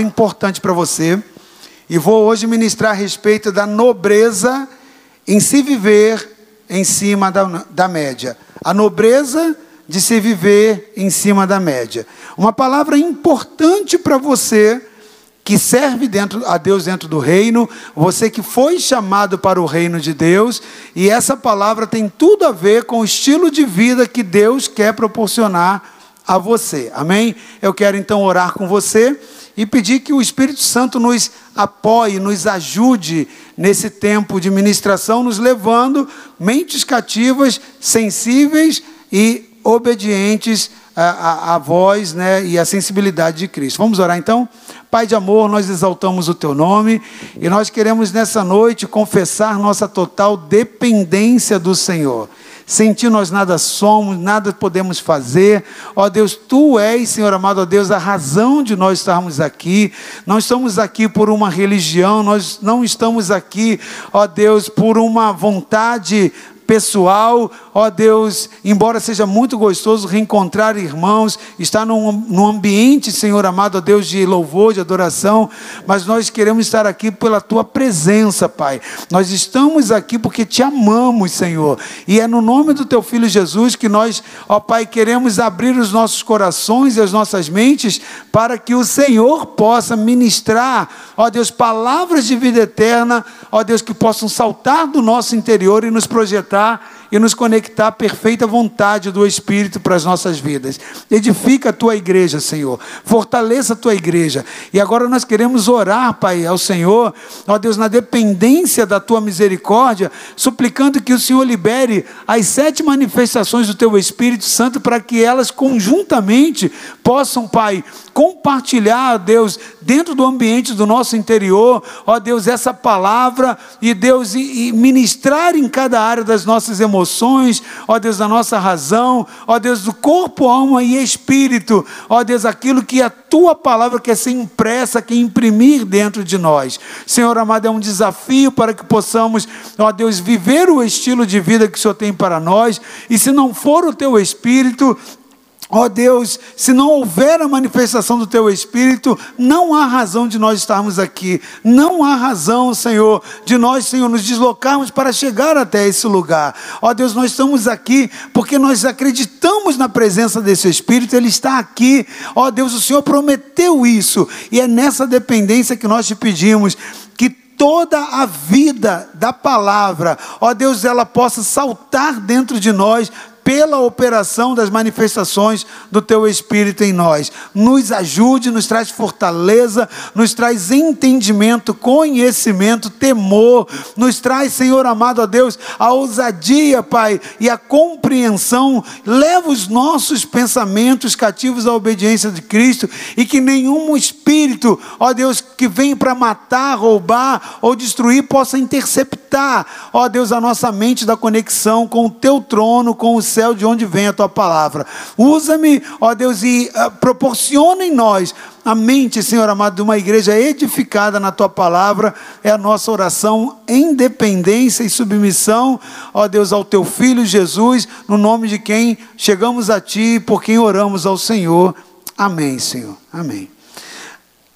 palavra importante para você. E vou hoje ministrar a respeito da nobreza em se viver em cima da, da média. A nobreza de se viver em cima da média. Uma palavra importante para você que serve dentro a Deus dentro do reino, você que foi chamado para o reino de Deus, e essa palavra tem tudo a ver com o estilo de vida que Deus quer proporcionar a você. Amém? Eu quero então orar com você e pedir que o Espírito Santo nos apoie, nos ajude nesse tempo de ministração, nos levando mentes cativas, sensíveis e obedientes à, à, voz né, e à sensibilidade de Cristo. Vamos orar então? Pai de amor, nós exaltamos o teu nome e nós queremos nessa noite confessar nossa total dependência do Senhor. Sem ti nós nada somos, nada podemos fazer. Ó Deus, tu és, Senhor amado, ó Deus, a razão de nós estarmos aqui. Não estamos aqui por uma religião, nós não estamos aqui, ó Deus, por uma vontade pessoal, ó Deus, embora seja muito gostoso reencontrar irmãos, estar num, num ambiente, Senhor amado, ó Deus, de louvor, de adoração, mas nós queremos estar aqui pela tua presença, Pai. Nós estamos aqui porque te amamos, Senhor, e é no nome do teu filho Jesus que nós, ó Pai, queremos abrir os nossos corações e as nossas mentes para que o Senhor possa ministrar, ó Deus, palavras de vida eterna, ó Deus, que possam saltar do nosso interior e nos projetar e nos conectar à perfeita vontade do Espírito para as nossas vidas. Edifica a tua igreja, Senhor. Fortaleça a tua igreja. E agora nós queremos orar, Pai, ao Senhor, ó Deus, na dependência da tua misericórdia, suplicando que o Senhor libere as sete manifestações do teu Espírito Santo para que elas conjuntamente possam, Pai, compartilhar, Deus, dentro do ambiente do nosso interior, ó Deus, essa palavra e Deus, e, e ministrar em cada área das nossas emoções, ó Deus, da nossa razão, ó Deus, do corpo, alma e espírito, ó Deus, aquilo que a tua palavra quer ser impressa, quer imprimir dentro de nós. Senhor amado, é um desafio para que possamos, ó Deus, viver o estilo de vida que o Senhor tem para nós, e se não for o teu espírito, Ó oh Deus, se não houver a manifestação do Teu Espírito, não há razão de nós estarmos aqui. Não há razão, Senhor, de nós, Senhor, nos deslocarmos para chegar até esse lugar. Ó oh Deus, nós estamos aqui porque nós acreditamos na presença desse Espírito, Ele está aqui. Ó oh Deus, o Senhor prometeu isso. E é nessa dependência que nós te pedimos que toda a vida da palavra, ó Deus, ela possa saltar dentro de nós pela operação das manifestações do teu Espírito em nós. Nos ajude, nos traz fortaleza, nos traz entendimento, conhecimento, temor, nos traz, Senhor amado a Deus, a ousadia, Pai, e a compreensão. Leva os nossos pensamentos cativos à obediência de Cristo e que nenhum espírito, ó Deus, que vem para matar, roubar ou destruir possa interceptar, ó Deus, a nossa mente da conexão com o teu trono, com o céu de onde vem a tua palavra. Usa-me, ó Deus, e uh, proporciona em nós a mente, Senhor amado, de uma igreja edificada na tua palavra. É a nossa oração em dependência e submissão, ó Deus, ao teu filho Jesus, no nome de quem chegamos a ti e por quem oramos ao Senhor. Amém, Senhor. Amém.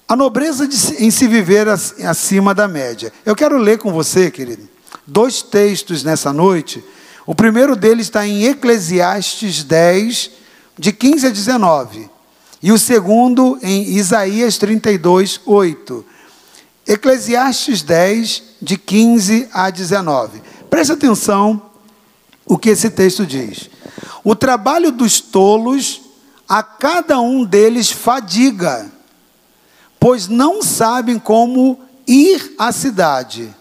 A nobreza de, em se viver acima da média. Eu quero ler com você, querido, dois textos nessa noite o primeiro deles está em Eclesiastes 10, de 15 a 19. E o segundo em Isaías 32, 8. Eclesiastes 10, de 15 a 19. Preste atenção o que esse texto diz. O trabalho dos tolos, a cada um deles fadiga, pois não sabem como ir à cidade.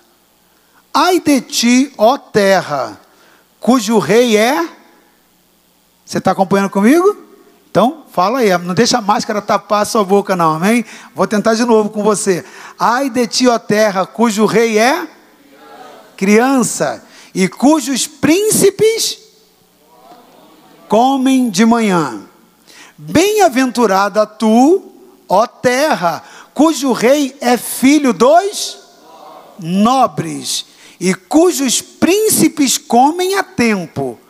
Ai de ti, ó terra, cujo rei é. Você está acompanhando comigo? Então, fala aí, não deixa a máscara tapar a sua boca, não, amém? Vou tentar de novo com você. Ai de ti, ó terra, cujo rei é criança, e cujos príncipes comem de manhã. Bem-aventurada tu, ó terra, cujo rei é filho dos nobres e cujos príncipes comem a tempo,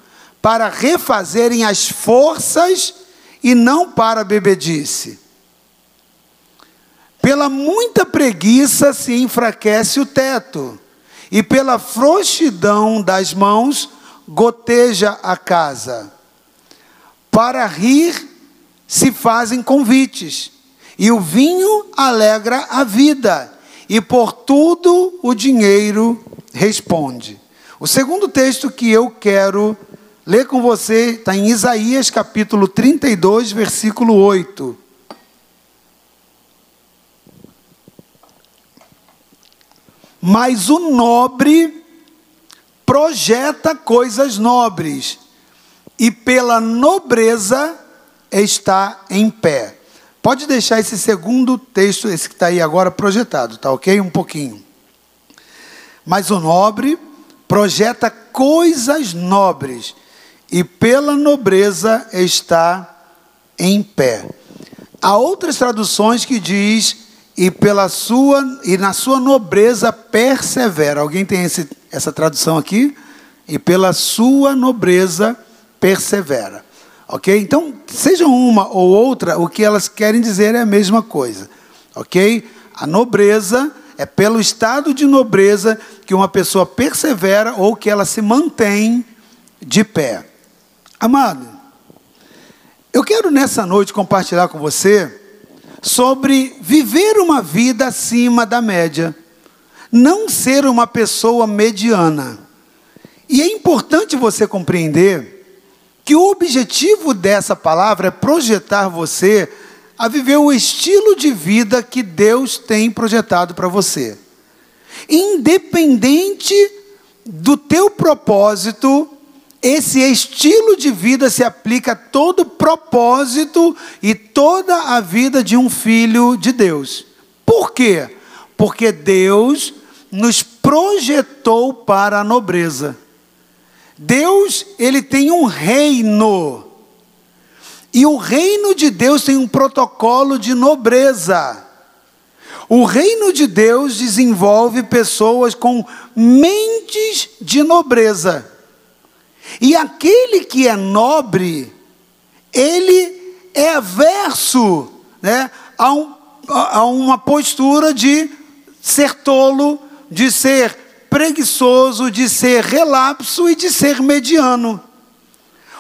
para refazerem as forças e não para bebedice. Pela muita preguiça se enfraquece o teto, e pela frouxidão das mãos goteja a casa. Para rir se fazem convites, e o vinho alegra a vida, e por tudo o dinheiro responde. O segundo texto que eu quero ler com você está em Isaías capítulo 32, versículo 8. Mas o nobre projeta coisas nobres, e pela nobreza está em pé. Pode deixar esse segundo texto, esse que está aí agora projetado, tá ok? Um pouquinho. Mas o nobre projeta coisas nobres, e pela nobreza está em pé. Há outras traduções que diz e pela sua e na sua nobreza persevera. Alguém tem esse, essa tradução aqui? E pela sua nobreza persevera. Ok? Então, seja uma ou outra, o que elas querem dizer é a mesma coisa. Ok? A nobreza é pelo estado de nobreza que uma pessoa persevera ou que ela se mantém de pé. Amado, eu quero nessa noite compartilhar com você sobre viver uma vida acima da média, não ser uma pessoa mediana. E é importante você compreender que o objetivo dessa palavra é projetar você a viver o estilo de vida que Deus tem projetado para você. Independente do teu propósito, esse estilo de vida se aplica a todo o propósito e toda a vida de um filho de Deus. Por quê? Porque Deus nos projetou para a nobreza. Deus, ele tem um reino. E o reino de Deus tem um protocolo de nobreza. O reino de Deus desenvolve pessoas com mentes de nobreza. E aquele que é nobre, ele é averso né, a, um, a uma postura de ser tolo, de ser preguiçoso, de ser relapso e de ser mediano.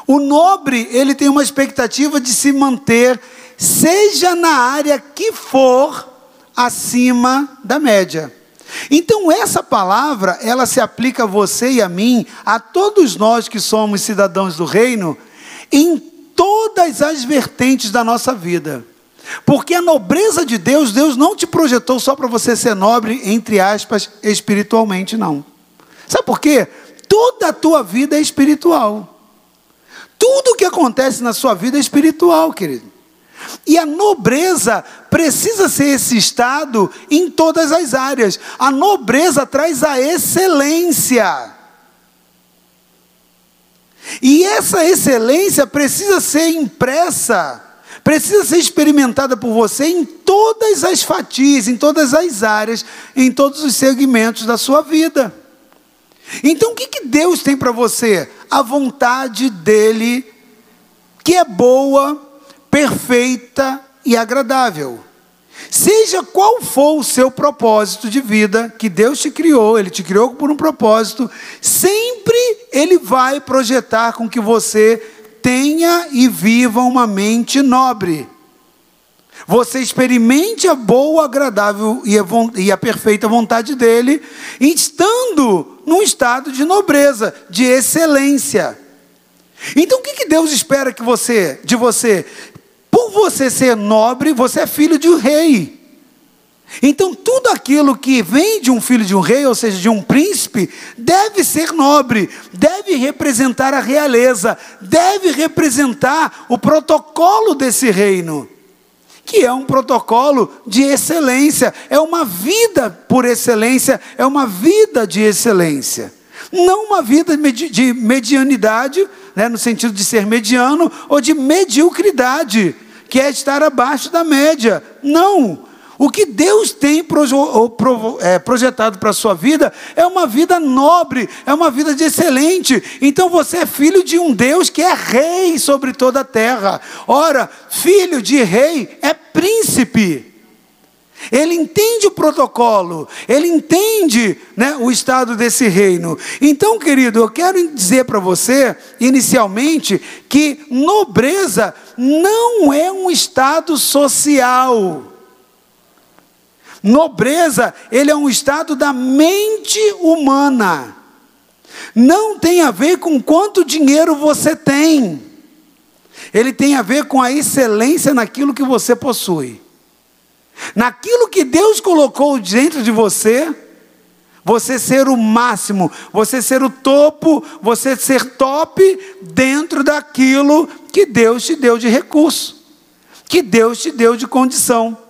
O nobre, ele tem uma expectativa de se manter, seja na área que for, acima da média. Então essa palavra, ela se aplica a você e a mim, a todos nós que somos cidadãos do reino, em todas as vertentes da nossa vida. Porque a nobreza de Deus, Deus não te projetou só para você ser nobre, entre aspas, espiritualmente, não. Sabe por quê? Toda a tua vida é espiritual. Tudo que acontece na sua vida é espiritual, querido. E a nobreza precisa ser esse estado em todas as áreas. A nobreza traz a excelência. E essa excelência precisa ser impressa precisa ser experimentada por você em todas as fatias, em todas as áreas, em todos os segmentos da sua vida. Então, o que, que Deus tem para você? A vontade dEle, que é boa, perfeita e agradável. Seja qual for o seu propósito de vida, que Deus te criou, Ele te criou por um propósito, sempre Ele vai projetar com que você tenha e viva uma mente nobre. Você experimente a boa, agradável e a, e a perfeita vontade dele, estando num estado de nobreza, de excelência. Então o que, que Deus espera que você, de você? Por você ser nobre, você é filho de um rei. Então, tudo aquilo que vem de um filho de um rei, ou seja, de um príncipe, deve ser nobre, deve representar a realeza, deve representar o protocolo desse reino, que é um protocolo de excelência, é uma vida por excelência, é uma vida de excelência, não uma vida de medianidade, né, no sentido de ser mediano, ou de mediocridade, que é estar abaixo da média. Não o que Deus tem é, projetado para a sua vida é uma vida nobre, é uma vida de excelente. Então você é filho de um Deus que é rei sobre toda a terra. Ora, filho de rei é príncipe. Ele entende o protocolo, ele entende né, o estado desse reino. Então, querido, eu quero dizer para você, inicialmente, que nobreza não é um estado social. Nobreza, ele é um estado da mente humana. Não tem a ver com quanto dinheiro você tem. Ele tem a ver com a excelência naquilo que você possui. Naquilo que Deus colocou dentro de você, você ser o máximo, você ser o topo, você ser top dentro daquilo que Deus te deu de recurso, que Deus te deu de condição.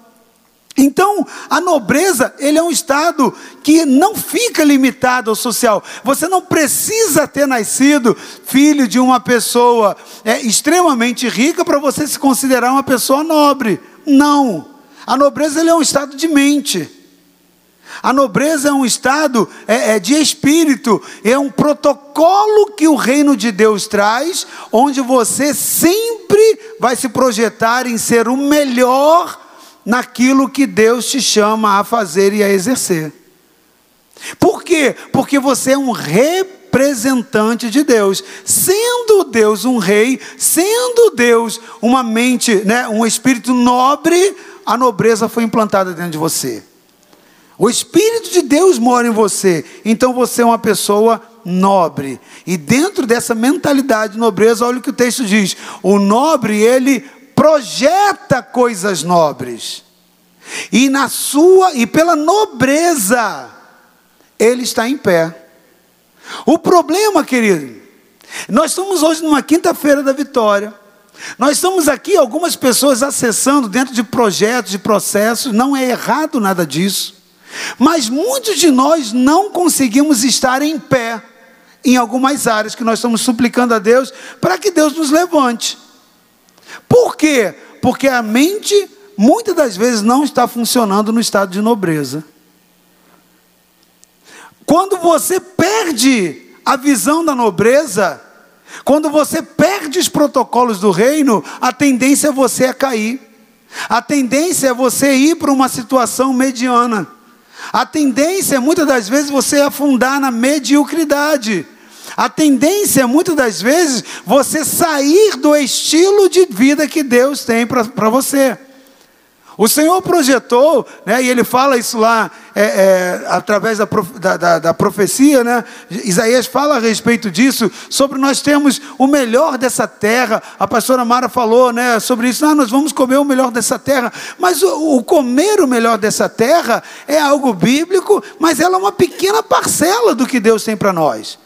Então, a nobreza, ele é um estado que não fica limitado ao social. Você não precisa ter nascido filho de uma pessoa é, extremamente rica para você se considerar uma pessoa nobre. Não. A nobreza ele é um estado de mente. A nobreza é um estado é, é, de espírito, é um protocolo que o reino de Deus traz, onde você sempre vai se projetar em ser o melhor naquilo que Deus te chama a fazer e a exercer. Por quê? Porque você é um representante de Deus. Sendo Deus um rei, sendo Deus uma mente, né, um espírito nobre, a nobreza foi implantada dentro de você. O Espírito de Deus mora em você, então você é uma pessoa nobre. E dentro dessa mentalidade de nobreza, olha o que o texto diz: o nobre, ele projeta coisas nobres. E na sua e pela nobreza ele está em pé. O problema, querido, nós estamos hoje numa quinta-feira da vitória. Nós estamos aqui, algumas pessoas acessando dentro de projetos, de processos, não é errado nada disso. Mas muitos de nós não conseguimos estar em pé em algumas áreas que nós estamos suplicando a Deus para que Deus nos levante. Por quê? Porque a mente muitas das vezes não está funcionando no estado de nobreza. Quando você perde a visão da nobreza, quando você perde os protocolos do reino, a tendência é você a cair. A tendência é você ir para uma situação mediana. A tendência é muitas das vezes você afundar na mediocridade. A tendência muitas das vezes você sair do estilo de vida que Deus tem para você. O Senhor projetou, né, e ele fala isso lá é, é, através da, da, da, da, profecia, né? Isaías fala a respeito disso, sobre nós termos o melhor dessa terra. A pastora Mara falou né, sobre isso, ah, nós vamos comer o melhor dessa terra. Mas o, o comer o melhor dessa terra é algo bíblico, mas ela é uma pequena parcela do que Deus tem para nós.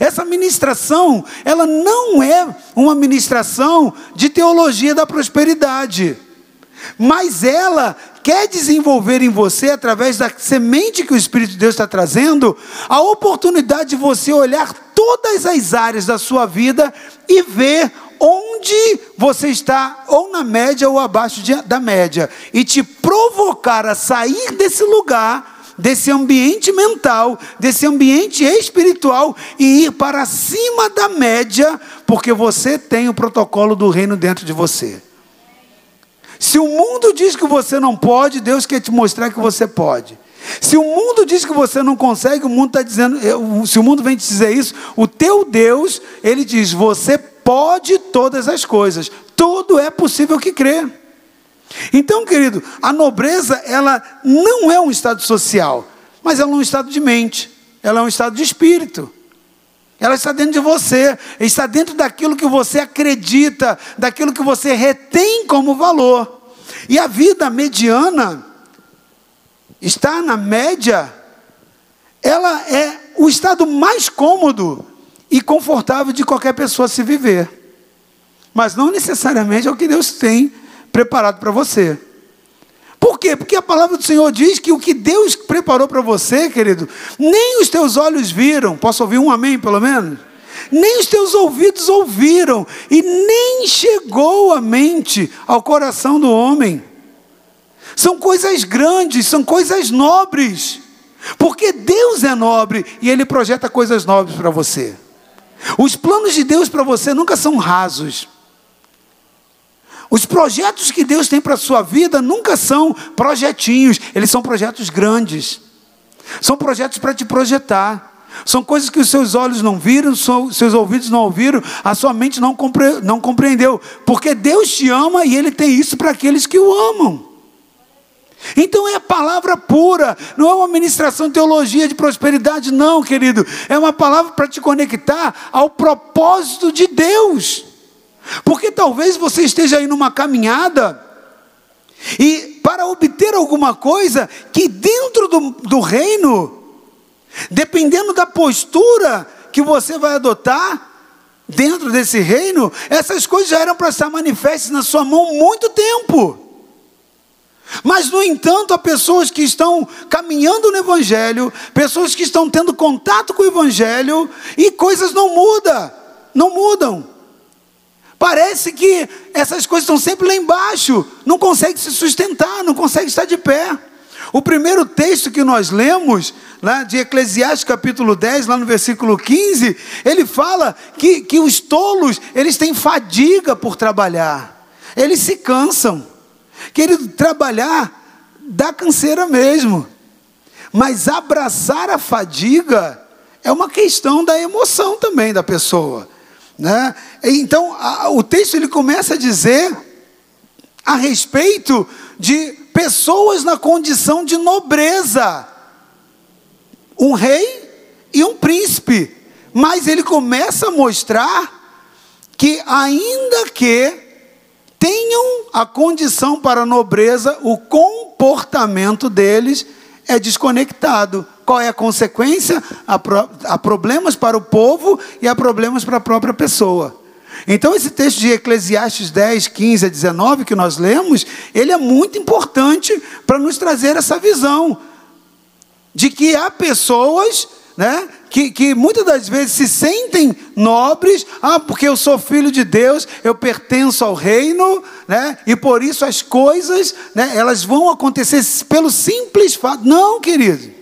Essa ministração, ela não é uma ministração de teologia da prosperidade. Mas ela quer desenvolver em você, através da semente que o Espírito de Deus está trazendo, a oportunidade de você olhar todas as áreas da sua vida e ver onde você está, ou na média ou abaixo de, da média, e te provocar a sair desse lugar desse ambiente mental, desse ambiente espiritual e ir para cima da média, porque você tem o protocolo do reino dentro de você. Se o mundo diz que você não pode, Deus quer te mostrar que você pode. Se o mundo diz que você não consegue, o mundo está dizendo, se o mundo vem te dizer isso, o teu Deus, ele diz: você pode todas as coisas, tudo é possível que crê. Então, querido, a nobreza, ela não é um estado social, mas ela é um estado de mente, ela é um estado de espírito. Ela está dentro de você, está dentro daquilo que você acredita, daquilo que você retém como valor. E a vida mediana, está na média, ela é o estado mais cômodo e confortável de qualquer pessoa se viver. Mas não necessariamente é o que Deus tem preparado para você. Por quê? Porque a palavra do Senhor diz que o que Deus preparou para você, querido, nem os teus olhos viram. Posso ouvir um amém, pelo menos? Nem os teus ouvidos ouviram, e nem chegou a mente ao coração do homem. São coisas grandes, são coisas nobres. Porque Deus é nobre e Ele projeta coisas nobres para você. Os planos de Deus para você nunca são rasos. Os projetos que Deus tem para a sua vida nunca são projetinhos, eles são projetos grandes. São projetos para te projetar. São coisas que os seus olhos não viram, seus ouvidos não ouviram, a sua mente não, compre, não compreendeu. Porque Deus te ama e Ele tem isso para aqueles que o amam. Então é palavra pura, não é uma ministração teologia de prosperidade, não, querido. É uma palavra para te conectar ao propósito de Deus. Porque talvez você esteja aí numa caminhada e para obter alguma coisa que dentro do, do reino, dependendo da postura que você vai adotar, dentro desse reino, essas coisas já eram para estar manifestas na sua mão muito tempo. Mas, no entanto, há pessoas que estão caminhando no Evangelho, pessoas que estão tendo contato com o Evangelho, e coisas não mudam, não mudam. Parece que essas coisas estão sempre lá embaixo, não consegue se sustentar, não consegue estar de pé. O primeiro texto que nós lemos, lá de Eclesiastes capítulo 10, lá no versículo 15, ele fala que, que os tolos, eles têm fadiga por trabalhar, eles se cansam. Querido, trabalhar dá canseira mesmo, mas abraçar a fadiga é uma questão da emoção também da pessoa. Né? Então, a, o texto ele começa a dizer a respeito de pessoas na condição de nobreza, um rei e um príncipe, mas ele começa a mostrar que, ainda que tenham a condição para a nobreza, o comportamento deles é desconectado. Qual é a consequência? Há, pro, há problemas para o povo e há problemas para a própria pessoa. Então, esse texto de Eclesiastes 10, 15 a 19 que nós lemos, ele é muito importante para nos trazer essa visão de que há pessoas né, que, que muitas das vezes se sentem nobres, ah, porque eu sou filho de Deus, eu pertenço ao reino, né, e por isso as coisas, né, elas vão acontecer pelo simples fato. Não, querido.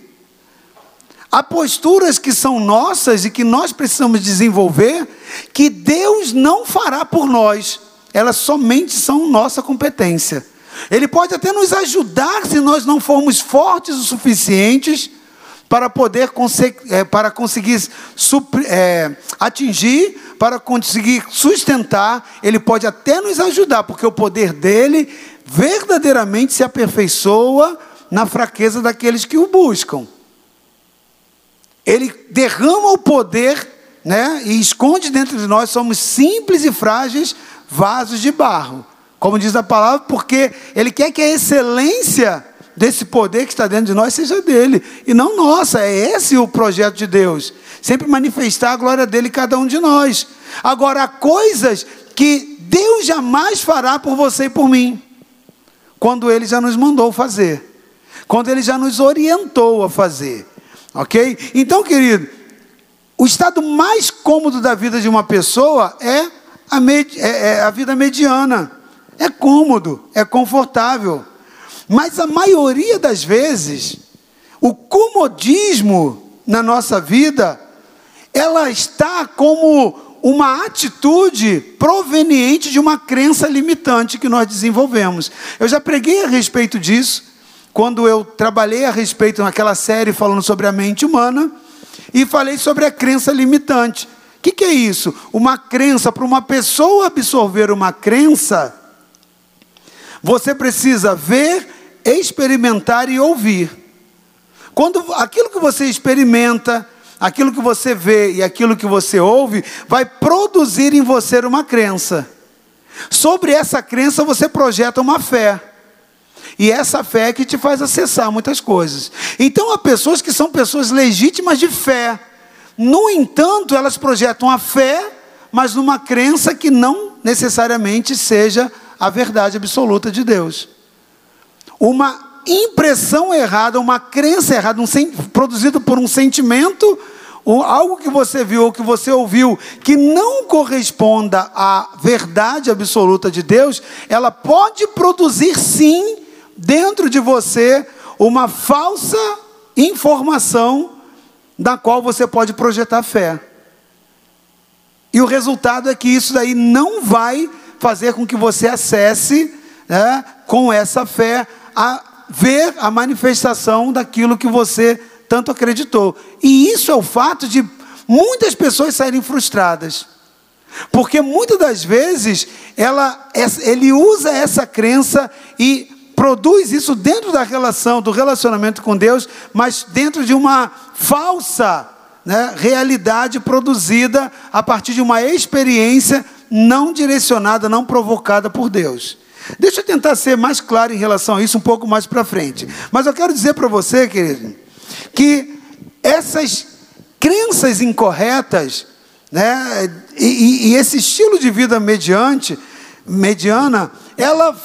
Há posturas que são nossas e que nós precisamos desenvolver, que Deus não fará por nós, elas somente são nossa competência. Ele pode até nos ajudar se nós não formos fortes o suficientes para poder é, para conseguir é, atingir, para conseguir sustentar, Ele pode até nos ajudar, porque o poder dele verdadeiramente se aperfeiçoa na fraqueza daqueles que o buscam. Ele derrama o poder, né, e esconde dentro de nós, somos simples e frágeis vasos de barro. Como diz a palavra, porque ele quer que a excelência desse poder que está dentro de nós seja dele e não nossa. É esse o projeto de Deus. Sempre manifestar a glória dele em cada um de nós. Agora, há coisas que Deus jamais fará por você e por mim, quando ele já nos mandou fazer, quando ele já nos orientou a fazer. Ok? Então, querido, o estado mais cômodo da vida de uma pessoa é a, med é, é a vida mediana. É cômodo, é confortável. Mas a maioria das vezes, o comodismo na nossa vida, ela está como uma atitude proveniente de uma crença limitante que nós desenvolvemos. Eu já preguei a respeito disso quando eu trabalhei a respeito naquela série falando sobre a mente humana e falei sobre a crença limitante. O que, que é isso? Uma crença, para uma pessoa absorver uma crença, você precisa ver, experimentar e ouvir. Quando aquilo que você experimenta, aquilo que você vê e aquilo que você ouve, vai produzir em você uma crença. Sobre essa crença você projeta uma fé. E essa fé é que te faz acessar muitas coisas. Então há pessoas que são pessoas legítimas de fé. No entanto, elas projetam a fé, mas numa crença que não necessariamente seja a verdade absoluta de Deus. Uma impressão errada, uma crença errada, um produzido por um sentimento, algo que você viu ou que você ouviu que não corresponda à verdade absoluta de Deus, ela pode produzir sim dentro de você uma falsa informação da qual você pode projetar fé. E o resultado é que isso daí não vai fazer com que você acesse, né, com essa fé, a ver a manifestação daquilo que você tanto acreditou. E isso é o fato de muitas pessoas saírem frustradas. Porque muitas das vezes ela, ele usa essa crença e produz isso dentro da relação, do relacionamento com Deus, mas dentro de uma falsa né, realidade produzida a partir de uma experiência não direcionada, não provocada por Deus. Deixa eu tentar ser mais claro em relação a isso um pouco mais para frente. Mas eu quero dizer para você, querido, que essas crenças incorretas, né, e, e esse estilo de vida mediante, mediana, ela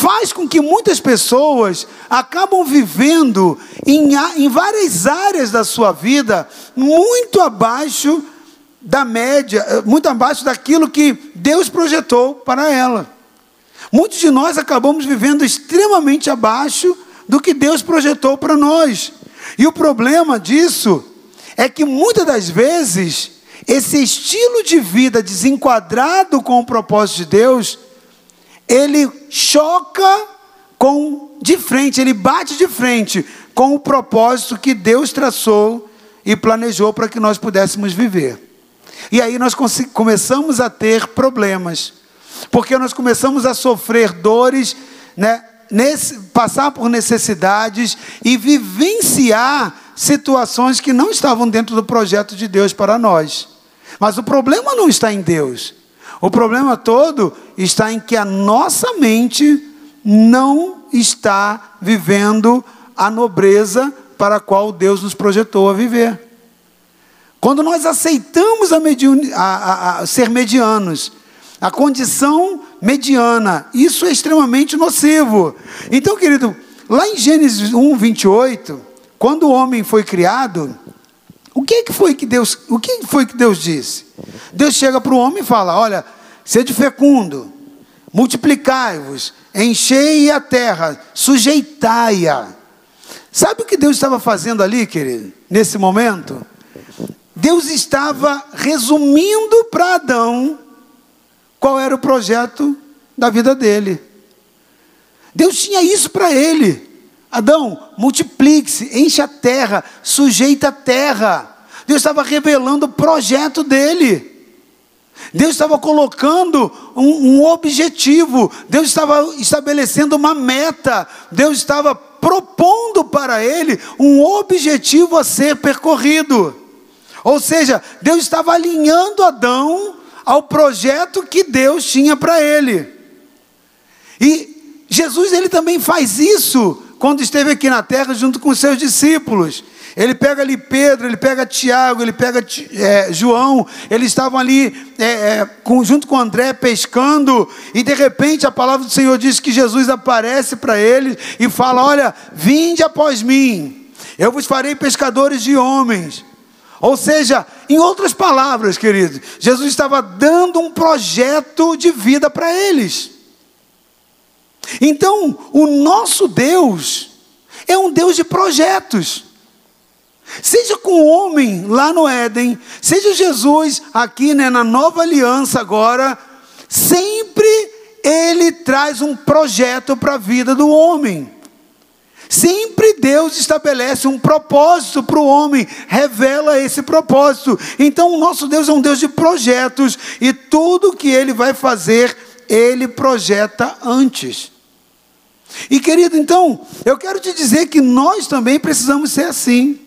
faz com que muitas pessoas acabam vivendo em, em várias áreas da sua vida muito abaixo da média, eh, muito abaixo daquilo que Deus projetou para ela. Muitos de nós acabamos vivendo extremamente abaixo do que Deus projetou para nós. E o problema disso é que muitas das vezes esse estilo de vida desenquadrado com o propósito de Deus, ele choca com de frente, ele bate de frente com o propósito que Deus traçou e planejou para que nós pudéssemos viver. E aí nós começamos a ter problemas, porque nós começamos a sofrer dores, né, nesse, passar por necessidades e vivenciar situações que não estavam dentro do projeto de Deus para nós. Mas o problema não está em Deus. O problema todo está em que a nossa mente não está vivendo a nobreza para a qual Deus nos projetou a viver. Quando nós aceitamos a, a, a ser medianos, a condição mediana, isso é extremamente nocivo. Então, querido, lá em Gênesis 1, 28, quando o homem foi criado, o que, que foi que Deus, o que foi que Deus disse? Deus chega para o homem e fala: Olha, sede fecundo, multiplicai-vos, enchei a terra, sujeitai-a. Sabe o que Deus estava fazendo ali, querido, nesse momento? Deus estava resumindo para Adão qual era o projeto da vida dele. Deus tinha isso para ele. Adão, multiplique-se, enche a terra, sujeita a terra. Deus estava revelando o projeto dele. Deus estava colocando um, um, objetivo, Deus estava estabelecendo uma meta, Deus estava propondo para ele um objetivo a ser percorrido. Ou seja, Deus estava alinhando Adão ao projeto que Deus tinha para ele. E Jesus ele também faz isso quando esteve aqui na terra junto com seus discípulos. Ele pega ali Pedro, ele pega Tiago, ele pega é, João, eles estavam ali é, é, com, junto com André pescando, e de repente a palavra do Senhor diz que Jesus aparece para eles e fala: Olha, vinde após mim, eu vos farei pescadores de homens. Ou seja, em outras palavras, queridos, Jesus estava dando um projeto de vida para eles. Então, o nosso Deus é um Deus de projetos. Seja com o homem lá no Éden, seja Jesus aqui né, na nova aliança agora, sempre ele traz um projeto para a vida do homem. Sempre Deus estabelece um propósito para o homem, revela esse propósito. Então, o nosso Deus é um Deus de projetos, e tudo que ele vai fazer, ele projeta antes. E querido, então, eu quero te dizer que nós também precisamos ser assim.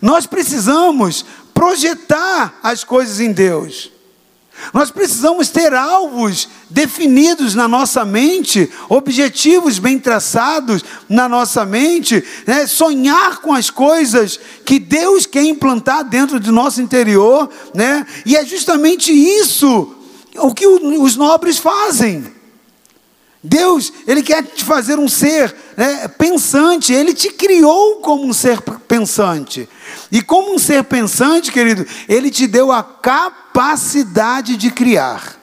Nós precisamos projetar as coisas em Deus. Nós precisamos ter alvos definidos na nossa mente, objetivos bem traçados na nossa mente, né? sonhar com as coisas que Deus quer implantar dentro do nosso interior, né? e é justamente isso o que os nobres fazem. Deus, Ele quer te fazer um ser né, pensante, Ele te criou como um ser pensante. E como um ser pensante, querido, Ele te deu a capacidade de criar.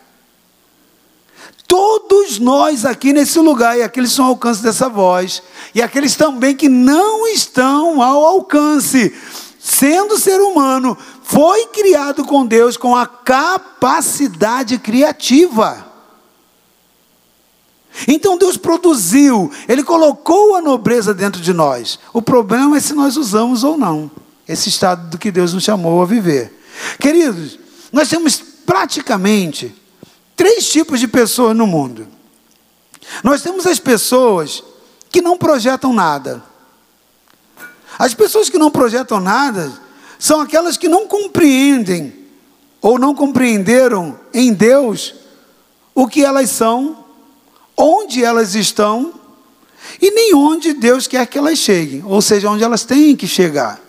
Todos nós aqui nesse lugar, e aqueles que estão ao alcance dessa voz, e aqueles também que não estão ao alcance, sendo ser humano, foi criado com Deus com a capacidade criativa. Então Deus produziu, Ele colocou a nobreza dentro de nós. O problema é se nós usamos ou não esse estado do que Deus nos chamou a viver. Queridos, nós temos praticamente três tipos de pessoas no mundo. Nós temos as pessoas que não projetam nada. As pessoas que não projetam nada são aquelas que não compreendem ou não compreenderam em Deus o que elas são, onde elas estão e nem onde Deus quer que elas cheguem, ou seja, onde elas têm que chegar.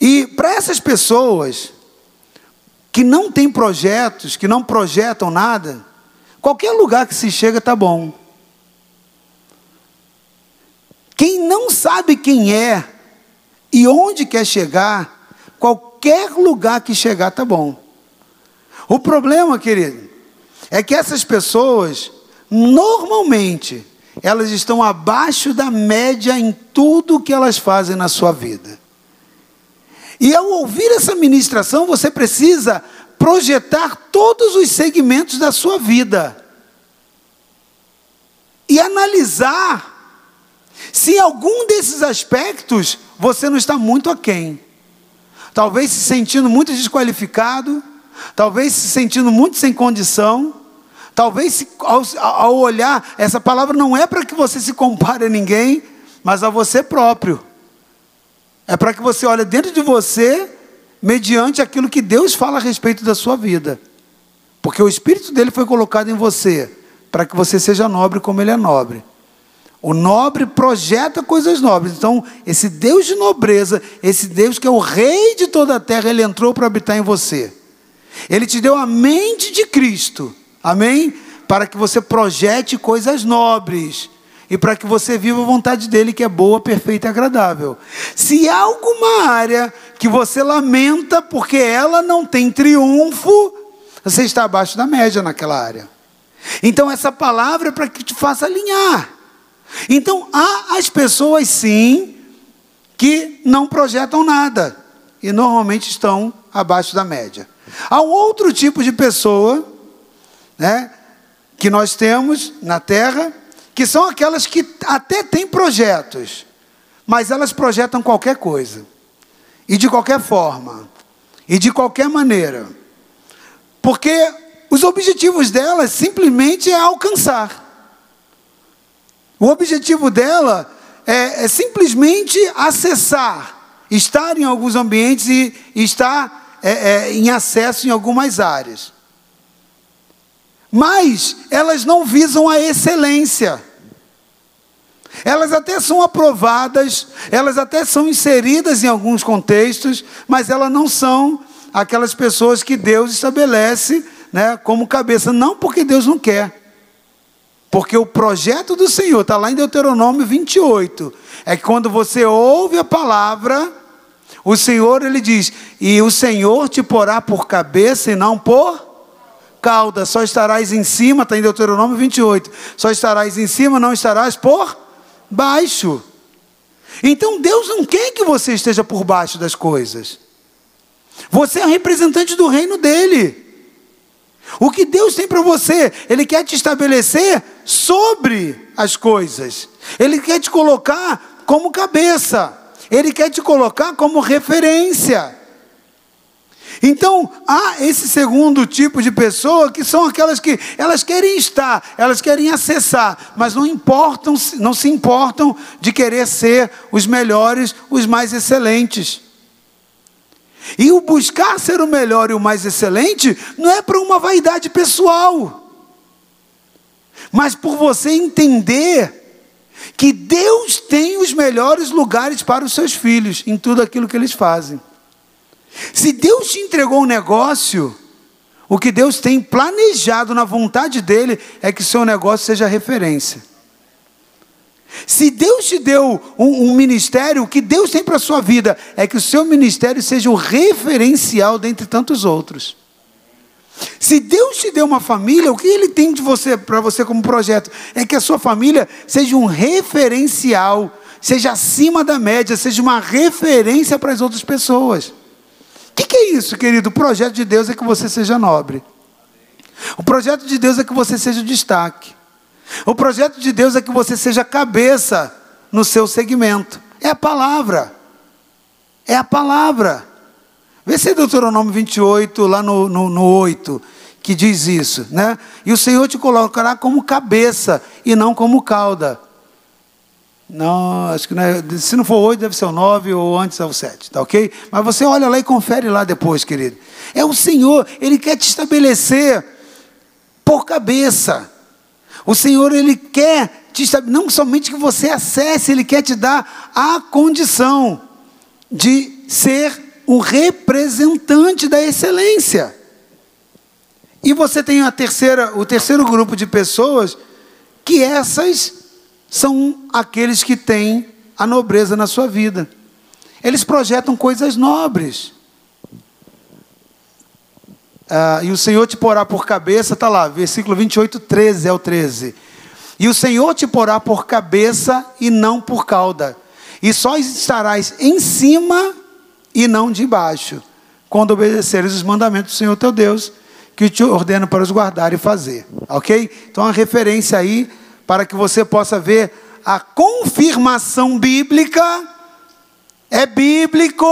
E para essas pessoas que não têm projetos, que não projetam nada, qualquer lugar que se chega está bom. Quem não sabe quem é e onde quer chegar, qualquer lugar que chegar está bom. O problema, querido, é que essas pessoas, normalmente, elas estão abaixo da média em tudo que elas fazem na sua vida. E ao ouvir essa ministração, você precisa projetar todos os segmentos da sua vida e analisar se em algum desses aspectos você não está muito aquém. Talvez se sentindo muito desqualificado, talvez se sentindo muito sem condição, talvez ao, ao olhar, essa palavra não é para que você se compare a ninguém, mas a você próprio. É para que você olhe dentro de você, mediante aquilo que Deus fala a respeito da sua vida. Porque o Espírito dele foi colocado em você, para que você seja nobre como ele é nobre. O nobre projeta coisas nobres. Então, esse Deus de nobreza, esse Deus que é o rei de toda a terra, ele entrou para habitar em você. Ele te deu a mente de Cristo. Amém? Para que você projete coisas nobres e para que você viva a vontade dele, que é boa, perfeita e agradável. Se há alguma área que você lamenta porque ela não tem triunfo, você está abaixo da média naquela área. Então, essa palavra é para que te faça alinhar. Então, há as pessoas sim que não projetam nada e normalmente estão abaixo da média. Há um outro tipo de pessoa, né, que nós temos na terra, que são aquelas que até têm projetos, mas elas projetam qualquer coisa, e de qualquer forma, e de qualquer maneira, porque os objetivos delas simplesmente é alcançar. O objetivo dela é, é simplesmente acessar, estar em alguns ambientes e, e estar é, é, em acesso em algumas áreas. Mas elas não visam a excelência. Elas até são aprovadas, elas até são inseridas em alguns contextos, mas elas não são aquelas pessoas que Deus estabelece né, como cabeça. Não porque Deus não quer, porque o projeto do Senhor, está lá em Deuteronômio 28, é que quando você ouve a palavra, o Senhor, ele diz: E o Senhor te porá por cabeça e não por cauda, só estarás em cima, está em Deuteronômio 28, só estarás em cima, não estarás por baixo. Então Deus não quer que você esteja por baixo das coisas. Você é representante do reino dele. O que Deus tem para você, Ele quer te estabelecer sobre as coisas. Ele quer te colocar como cabeça. Ele quer te colocar como referência. Então, há esse segundo tipo de pessoa que são aquelas que elas querem estar, elas querem acessar, mas não importam, não se importam de querer ser os melhores, os mais excelentes. E o buscar ser o melhor e o mais excelente não é para uma vaidade pessoal, mas por você entender que Deus tem os melhores lugares para os seus filhos em tudo aquilo que eles fazem. Se Deus te entregou um negócio, o que Deus tem planejado na vontade dele é que seu negócio seja referência. Se Deus te deu um, um ministério, o que Deus tem para a sua vida é que o seu ministério seja o referencial dentre tantos outros. Se Deus te deu uma família, o que Ele tem de você para você como projeto é que a sua família seja um referencial, seja acima da média, seja uma referência para as outras pessoas. O que, que é isso, querido? O projeto de Deus é que você seja nobre. O projeto de Deus é que você seja destaque. O projeto de Deus é que você seja cabeça no seu segmento. É a palavra. É a palavra. Vê se é Deuteronômio 28, lá no, no, no 8, que diz isso, né? E o Senhor te colocará como cabeça e não como cauda. Não, acho que não é, se não for 8, deve ser o 9 ou antes é o 7, tá ok? Mas você olha lá e confere lá depois, querido. É o Senhor, Ele quer te estabelecer por cabeça. O Senhor, Ele quer te não somente que você acesse, Ele quer te dar a condição de ser o representante da excelência. E você tem a terceira, o terceiro grupo de pessoas que essas são aqueles que têm a nobreza na sua vida. Eles projetam coisas nobres. Ah, e o Senhor te porá por cabeça, está lá, versículo 28, 13 é o 13. E o Senhor te porá por cabeça e não por cauda, e só estarás em cima e não debaixo, quando obedeceres os mandamentos do Senhor teu Deus, que te ordeno para os guardar e fazer. Ok? Então, a referência aí para que você possa ver a confirmação bíblica. É bíblico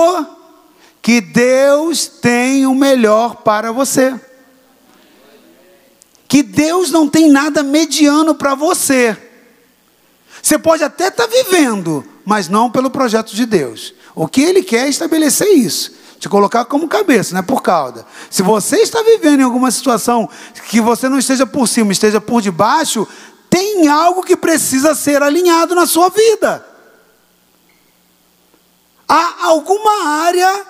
que Deus tem o melhor para você. Que Deus não tem nada mediano para você. Você pode até estar tá vivendo, mas não pelo projeto de Deus. O que Ele quer é estabelecer isso te colocar como cabeça, não é por cauda. Se você está vivendo em alguma situação que você não esteja por cima, esteja por debaixo, tem algo que precisa ser alinhado na sua vida. Há alguma área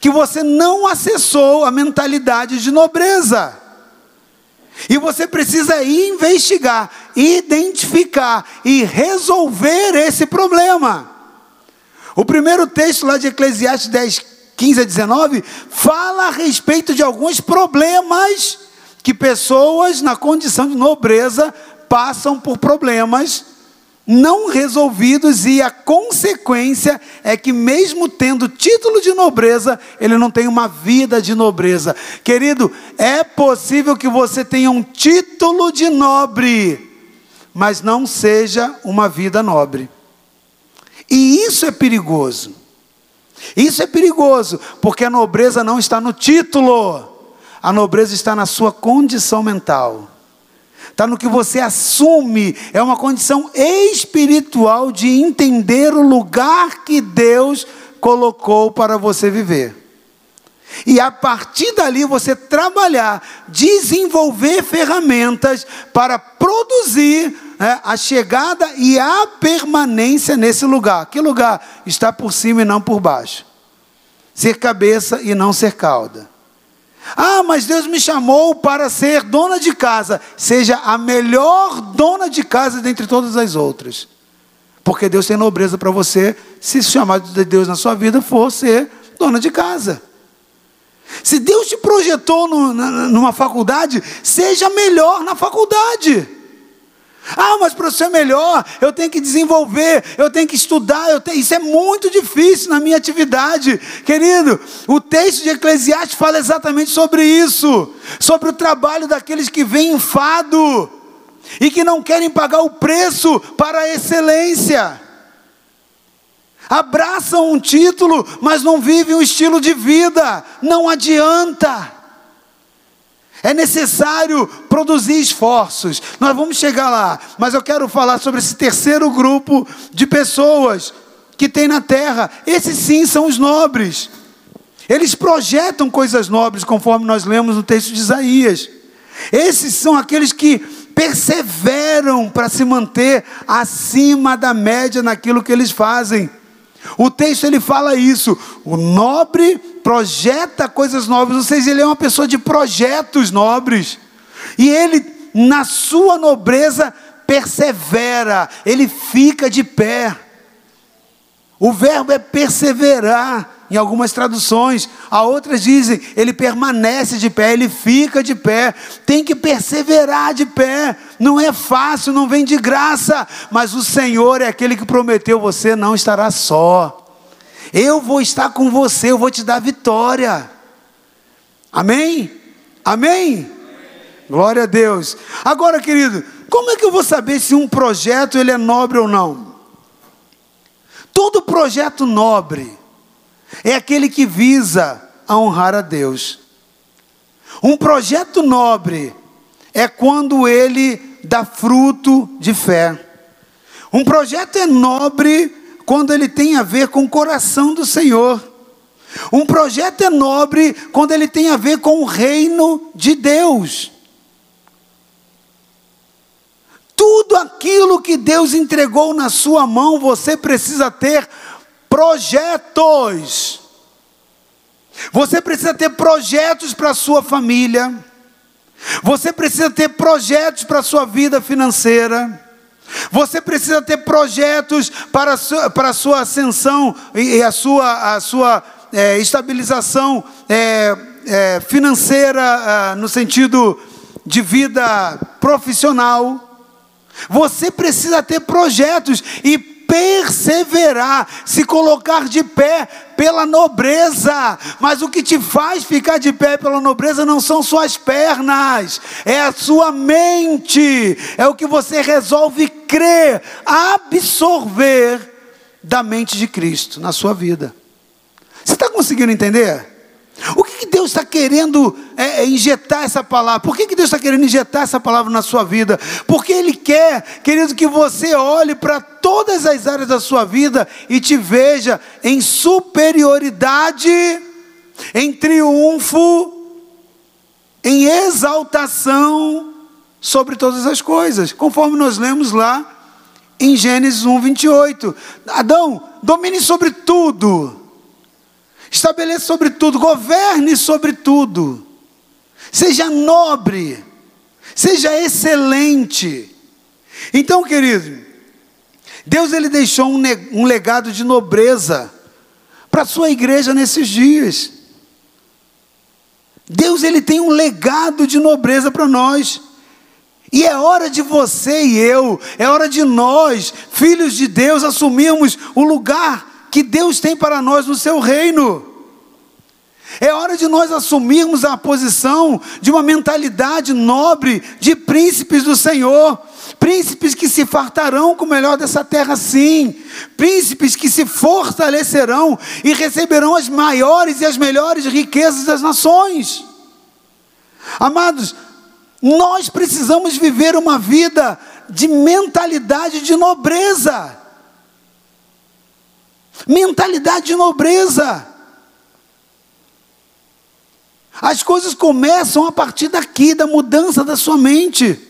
que você não acessou a mentalidade de nobreza. E você precisa investigar, identificar e resolver esse problema. O primeiro texto lá de Eclesiastes 10, 15 a 19, fala a respeito de alguns problemas que pessoas na condição de nobreza passam por problemas não resolvidos e a consequência é que mesmo tendo título de nobreza, ele não tem uma vida de nobreza. Querido, é possível que você tenha um título de nobre, mas não seja uma vida nobre. E isso é perigoso. Isso é perigoso, porque a nobreza não está no título, a nobreza está na sua condição mental, está no que você assume, é uma condição espiritual de entender o lugar que Deus colocou para você viver. E a partir dali você trabalhar, desenvolver ferramentas para produzir né, a chegada e a permanência nesse lugar. Que lugar? Está por cima e não por baixo. Ser cabeça e não ser cauda. Ah, mas Deus me chamou para ser dona de casa. Seja a melhor dona de casa dentre todas as outras. Porque Deus tem nobreza para você, se o chamado de Deus na sua vida for ser dona de casa. Se Deus te projetou no, na, numa faculdade, seja melhor na faculdade. Ah, mas para ser melhor, eu tenho que desenvolver, eu tenho que estudar, eu tenho... isso é muito difícil na minha atividade. Querido, o texto de Eclesiastes fala exatamente sobre isso, sobre o trabalho daqueles que vêm enfado e que não querem pagar o preço para a excelência. Abraçam um título, mas não vivem um estilo de vida. Não adianta. É necessário produzir esforços. Nós vamos chegar lá, mas eu quero falar sobre esse terceiro grupo de pessoas que tem na terra. Esses sim são os nobres. Eles projetam coisas nobres, conforme nós lemos no texto de Isaías. Esses são aqueles que perseveram para se manter acima da média naquilo que eles fazem. O texto ele fala isso. O nobre projeta coisas nobres, ou seja, ele é uma pessoa de projetos nobres. E ele, na sua nobreza, persevera, ele fica de pé. O verbo é perseverar em algumas traduções, a outras dizem, ele permanece de pé, ele fica de pé, tem que perseverar de pé, não é fácil, não vem de graça, mas o Senhor é aquele que prometeu: você não estará só, eu vou estar com você, eu vou te dar vitória, amém? Amém? Glória a Deus. Agora, querido, como é que eu vou saber se um projeto ele é nobre ou não? Todo projeto nobre é aquele que visa a honrar a Deus. Um projeto nobre é quando ele dá fruto de fé. Um projeto é nobre quando ele tem a ver com o coração do Senhor. Um projeto é nobre quando ele tem a ver com o reino de Deus. Tudo aquilo que Deus entregou na sua mão, você precisa ter projetos. Você precisa ter projetos para a sua família. Você precisa ter projetos para a sua vida financeira. Você precisa ter projetos para a sua, para a sua ascensão e a sua, a sua é, estabilização é, é, financeira, ah, no sentido de vida profissional. Você precisa ter projetos e perseverar, se colocar de pé pela nobreza. Mas o que te faz ficar de pé pela nobreza não são suas pernas, é a sua mente, é o que você resolve crer, absorver da mente de Cristo na sua vida. Você está conseguindo entender? O que, que Deus está querendo é, é, injetar essa palavra? Por que, que Deus está querendo injetar essa palavra na sua vida? Porque Ele quer, querido, que você olhe para todas as áreas da sua vida e te veja em superioridade, em triunfo, em exaltação sobre todas as coisas, conforme nós lemos lá em Gênesis 1, 28. Adão, domine sobre tudo Estabeleça sobre tudo, governe sobre tudo. Seja nobre, seja excelente. Então, querido, Deus ele deixou um, um legado de nobreza para a sua igreja nesses dias. Deus ele tem um legado de nobreza para nós. E é hora de você e eu, é hora de nós, filhos de Deus, assumirmos o lugar que Deus tem para nós no seu reino. É hora de nós assumirmos a posição de uma mentalidade nobre de príncipes do Senhor. Príncipes que se fartarão com o melhor dessa terra, sim. Príncipes que se fortalecerão e receberão as maiores e as melhores riquezas das nações. Amados, nós precisamos viver uma vida de mentalidade de nobreza mentalidade de nobreza. As coisas começam a partir daqui, da mudança da sua mente.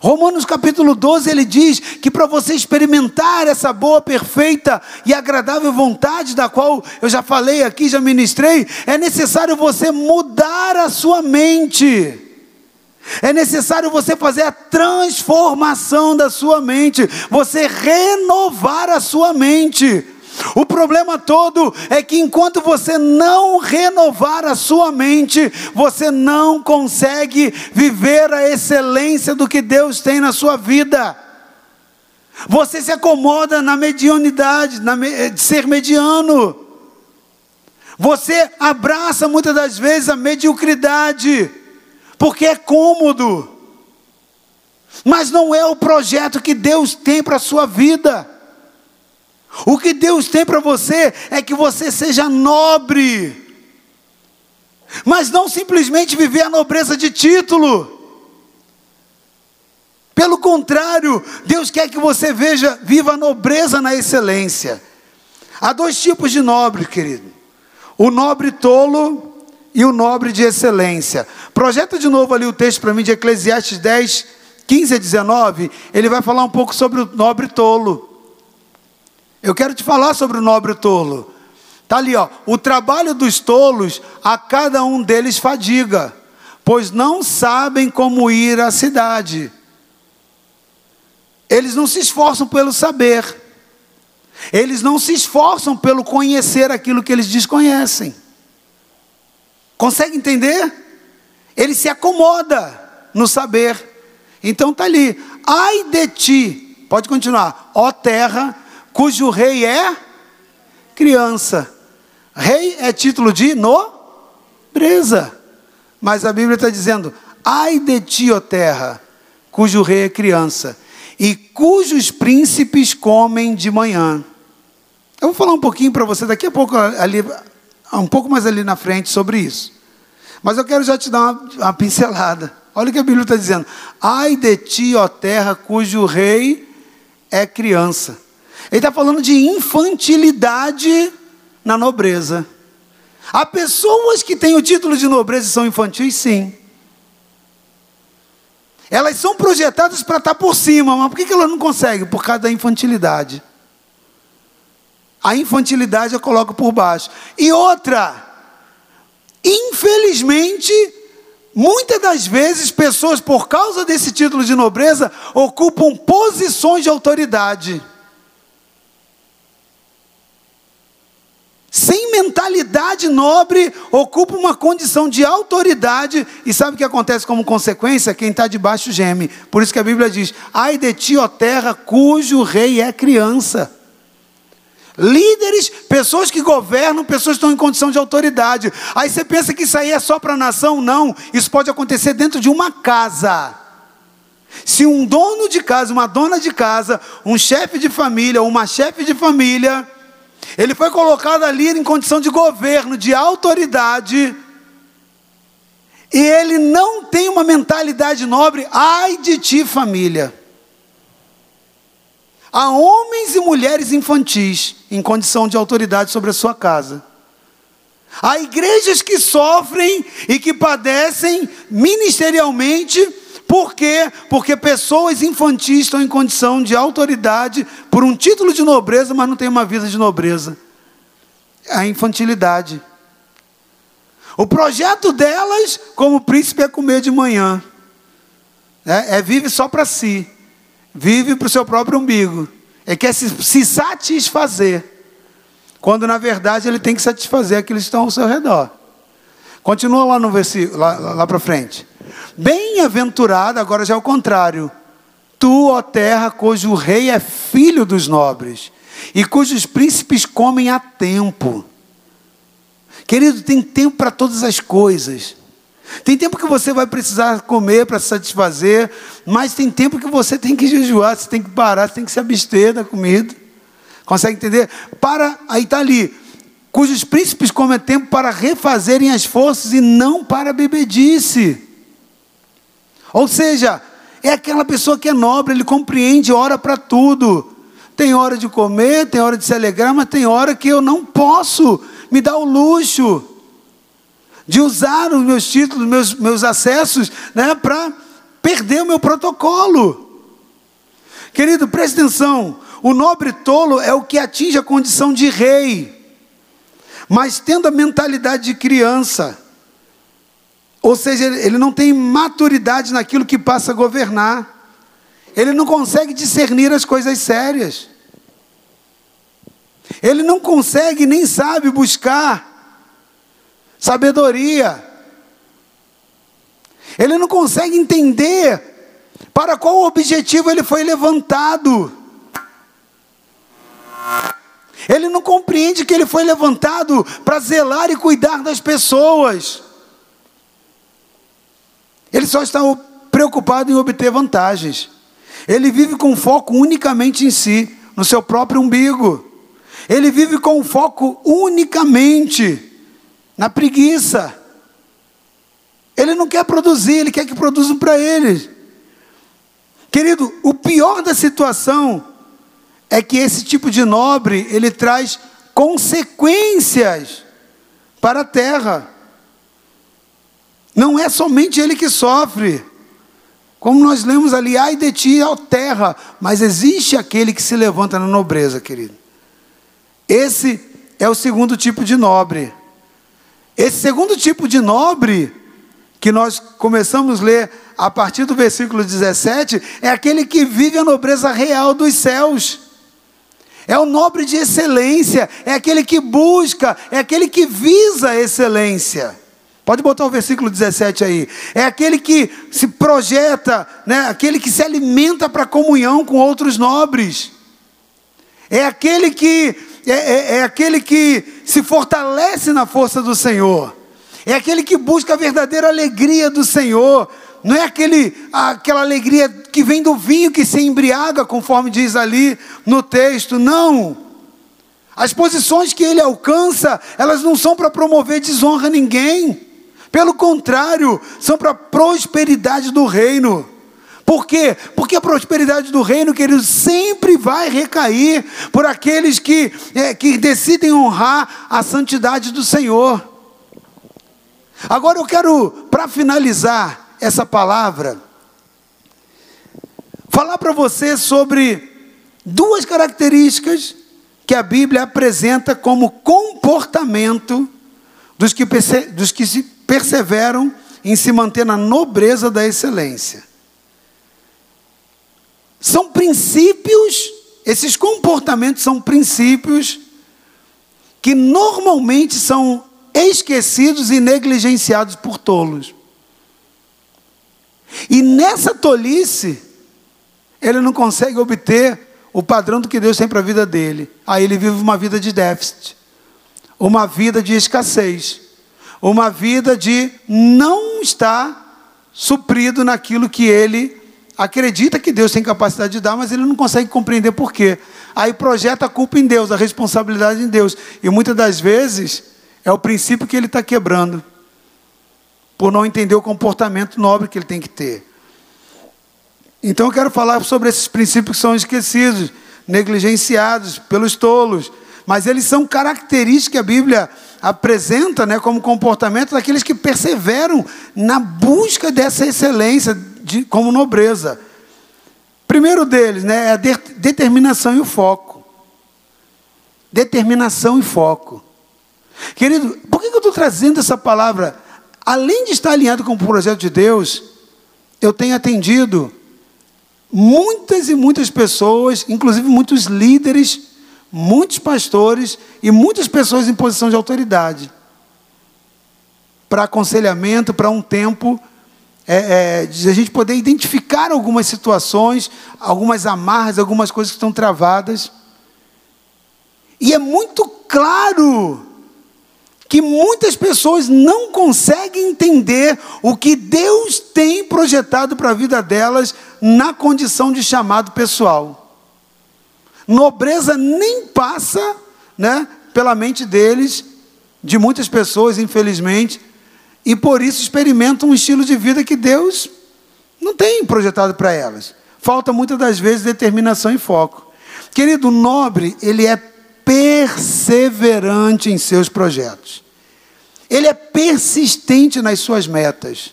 Romanos capítulo 12, ele diz que para você experimentar essa boa, perfeita e agradável vontade, da qual eu já falei aqui, já ministrei, é necessário você mudar a sua mente. É necessário você fazer a transformação da sua mente, você renovar a sua mente. O problema todo é que enquanto você não renovar a sua mente, você não consegue viver a excelência do que Deus tem na sua vida. Você se acomoda na mediunidade, na, de ser mediano. Você abraça muitas das vezes a mediocridade porque é cômodo. Mas não é o projeto que Deus tem para a sua vida. O que Deus tem para você é que você seja nobre. Mas não simplesmente viver a nobreza de título. Pelo contrário, Deus quer que você veja, viva a nobreza na excelência. Há dois tipos de nobre, querido: o nobre tolo e o nobre de excelência. Projeta de novo ali o texto para mim de Eclesiastes 10, 15 a 19. Ele vai falar um pouco sobre o nobre tolo. Eu quero te falar sobre o nobre tolo. Está ali, ó. O trabalho dos tolos, a cada um deles fadiga, pois não sabem como ir à cidade. Eles não se esforçam pelo saber. Eles não se esforçam pelo conhecer aquilo que eles desconhecem. Consegue entender? Ele se acomoda no saber. Então está ali. Ai de ti, pode continuar, ó terra, cujo rei é criança. Rei é título de nobreza. Mas a Bíblia está dizendo: ai de ti, ó terra, cujo rei é criança, e cujos príncipes comem de manhã. Eu vou falar um pouquinho para você daqui a pouco, ali, um pouco mais ali na frente, sobre isso. Mas eu quero já te dar uma, uma pincelada. Olha o que a Bíblia está dizendo. Ai de ti, ó terra, cujo rei é criança. Ele está falando de infantilidade na nobreza. Há pessoas que têm o título de nobreza e são infantis, sim. Elas são projetadas para estar por cima, mas por que elas não conseguem? Por causa da infantilidade. A infantilidade eu coloco por baixo. E outra, infelizmente, muitas das vezes pessoas, por causa desse título de nobreza, ocupam posições de autoridade. sem mentalidade nobre, ocupa uma condição de autoridade, e sabe o que acontece como consequência? Quem está debaixo geme. Por isso que a Bíblia diz: Ai de ti, ó terra, cujo rei é criança. Líderes, pessoas que governam, pessoas que estão em condição de autoridade. Aí você pensa que isso aí é só para a nação? Não, isso pode acontecer dentro de uma casa. Se um dono de casa, uma dona de casa, um chefe de família, uma chefe de família, ele foi colocado ali em condição de governo, de autoridade. E ele não tem uma mentalidade nobre, ai de ti, família. Há homens e mulheres infantis em condição de autoridade sobre a sua casa. Há igrejas que sofrem e que padecem ministerialmente por quê? Porque pessoas infantis estão em condição de autoridade por um título de nobreza, mas não tem uma vida de nobreza. É a infantilidade. O projeto delas, como príncipe, é comer de manhã. É, é vive só para si. Vive para o seu próprio umbigo. É quer se, se satisfazer. Quando na verdade ele tem que satisfazer aqueles que estão ao seu redor. Continua lá no versículo, lá, lá para frente. Bem-aventurado, agora já é o contrário. Tu, ó terra, cujo rei é filho dos nobres, e cujos príncipes comem a tempo. Querido, tem tempo para todas as coisas. Tem tempo que você vai precisar comer para se satisfazer, mas tem tempo que você tem que jejuar, você tem que parar, você tem que se abster da comida. Consegue entender? Para, aí está ali. Cujos príncipes comem tempo para refazerem as forças e não para bebedice. Ou seja, é aquela pessoa que é nobre, ele compreende hora para tudo. Tem hora de comer, tem hora de se alegrar, mas tem hora que eu não posso me dar o luxo de usar os meus títulos, meus, meus acessos, né, para perder o meu protocolo. Querido, preste atenção: o nobre tolo é o que atinge a condição de rei, mas tendo a mentalidade de criança. Ou seja, ele não tem maturidade naquilo que passa a governar. Ele não consegue discernir as coisas sérias. Ele não consegue nem sabe buscar sabedoria. Ele não consegue entender para qual objetivo ele foi levantado. Ele não compreende que ele foi levantado para zelar e cuidar das pessoas. Ele só está preocupado em obter vantagens. Ele vive com foco unicamente em si, no seu próprio umbigo. Ele vive com foco unicamente na preguiça. Ele não quer produzir, ele quer que produzam para ele. Querido, o pior da situação é que esse tipo de nobre, ele traz consequências para a terra. Não é somente ele que sofre. Como nós lemos ali, ai de ti, ó terra. Mas existe aquele que se levanta na nobreza, querido. Esse é o segundo tipo de nobre. Esse segundo tipo de nobre, que nós começamos a ler a partir do versículo 17, é aquele que vive a nobreza real dos céus. É o nobre de excelência, é aquele que busca, é aquele que visa a excelência. Pode botar o versículo 17 aí. É aquele que se projeta, né? aquele que se alimenta para comunhão com outros nobres. É aquele que é, é, é, aquele que se fortalece na força do Senhor. É aquele que busca a verdadeira alegria do Senhor. Não é aquele, aquela alegria que vem do vinho que se embriaga, conforme diz ali no texto. Não. As posições que ele alcança, elas não são para promover desonra a ninguém. Pelo contrário, são para a prosperidade do reino. Por quê? Porque a prosperidade do reino, querido, sempre vai recair por aqueles que, é, que decidem honrar a santidade do Senhor. Agora eu quero, para finalizar essa palavra, falar para você sobre duas características que a Bíblia apresenta como comportamento dos que, dos que se perseveram em se manter na nobreza da excelência. São princípios, esses comportamentos são princípios que normalmente são esquecidos e negligenciados por tolos. E nessa tolice, ele não consegue obter o padrão do que Deus tem para a vida dele. Aí ele vive uma vida de déficit, uma vida de escassez, uma vida de não estar suprido naquilo que ele acredita que Deus tem capacidade de dar, mas ele não consegue compreender por quê. Aí projeta a culpa em Deus, a responsabilidade em Deus. E muitas das vezes é o princípio que ele está quebrando, por não entender o comportamento nobre que ele tem que ter. Então eu quero falar sobre esses princípios que são esquecidos, negligenciados pelos tolos, mas eles são características que a Bíblia apresenta né, como comportamento daqueles que perseveram na busca dessa excelência de, como nobreza. Primeiro deles né, é a de, determinação e o foco. Determinação e foco. Querido, por que eu estou trazendo essa palavra? Além de estar alinhado com o projeto de Deus, eu tenho atendido muitas e muitas pessoas, inclusive muitos líderes, muitos pastores e muitas pessoas em posição de autoridade, para aconselhamento, para um tempo é, é, de a gente poder identificar algumas situações, algumas amarras, algumas coisas que estão travadas. E é muito claro que muitas pessoas não conseguem entender o que Deus tem projetado para a vida delas na condição de chamado pessoal. Nobreza nem passa né, pela mente deles, de muitas pessoas, infelizmente, e por isso experimentam um estilo de vida que Deus não tem projetado para elas. Falta muitas das vezes determinação e foco. Querido, nobre, ele é perseverante em seus projetos. Ele é persistente nas suas metas.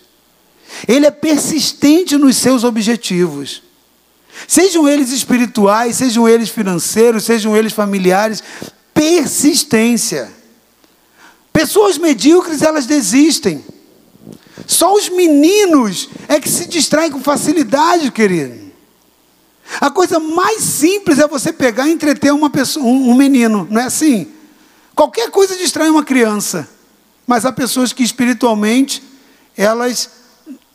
Ele é persistente nos seus objetivos. Sejam eles espirituais, sejam eles financeiros, sejam eles familiares, persistência. Pessoas medíocres, elas desistem. Só os meninos é que se distraem com facilidade, querido. A coisa mais simples é você pegar e entreter uma pessoa, um, um menino, não é assim? Qualquer coisa distrai uma criança. Mas há pessoas que espiritualmente elas